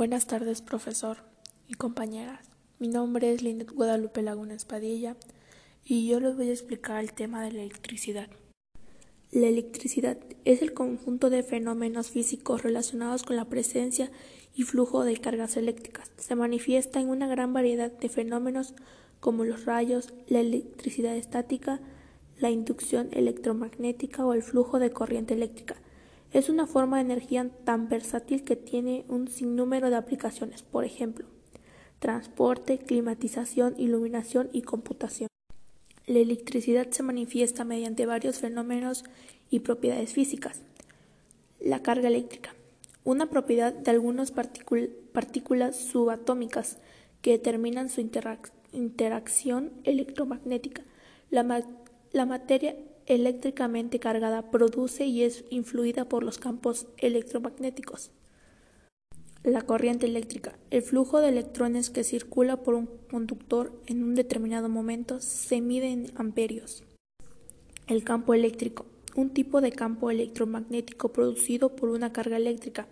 Buenas tardes, profesor y compañeras. Mi nombre es Linet Guadalupe Laguna Espadilla y yo les voy a explicar el tema de la electricidad. La electricidad es el conjunto de fenómenos físicos relacionados con la presencia y flujo de cargas eléctricas. Se manifiesta en una gran variedad de fenómenos como los rayos, la electricidad estática, la inducción electromagnética o el flujo de corriente eléctrica. Es una forma de energía tan versátil que tiene un sinnúmero de aplicaciones, por ejemplo, transporte, climatización, iluminación y computación. La electricidad se manifiesta mediante varios fenómenos y propiedades físicas. La carga eléctrica, una propiedad de algunas partículas subatómicas que determinan su interacción electromagnética. La, materia eléctricamente cargada produce y es influida por los campos electromagnéticos. La corriente eléctrica. El flujo de electrones que circula por un conductor en un determinado momento se mide en amperios. El campo eléctrico. Un tipo de campo electromagnético producido por una carga eléctrica,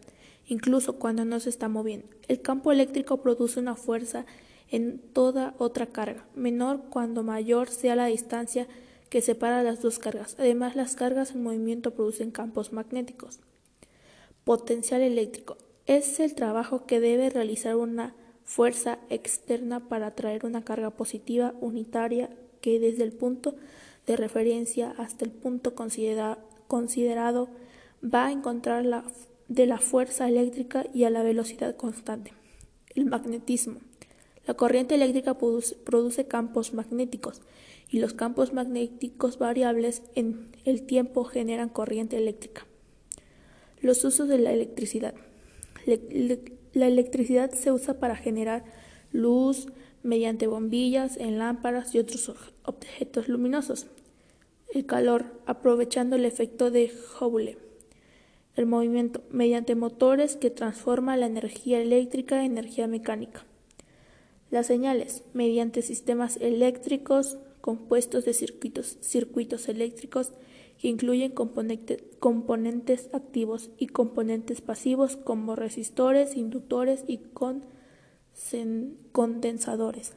incluso cuando no se está moviendo. El campo eléctrico produce una fuerza en toda otra carga, menor cuando mayor sea la distancia que separa las dos cargas. Además, las cargas en movimiento producen campos magnéticos. Potencial eléctrico. Es el trabajo que debe realizar una fuerza externa para atraer una carga positiva unitaria que desde el punto de referencia hasta el punto considerado va a encontrar la, de la fuerza eléctrica y a la velocidad constante. El magnetismo. La corriente eléctrica produce, campos magnéticos y los campos magnéticos variables en el tiempo generan corriente eléctrica. Los usos de la electricidad. la electricidad se usa para generar luz mediante bombillas en lámparas y otros objetos luminosos. El calor, aprovechando el efecto de Joule. El movimiento, mediante motores que transforman la energía eléctrica en energía mecánica. Las señales, mediante sistemas eléctricos compuestos de circuitos, circuitos eléctricos que incluyen componentes activos y componentes pasivos como resistores, inductores y condensadores.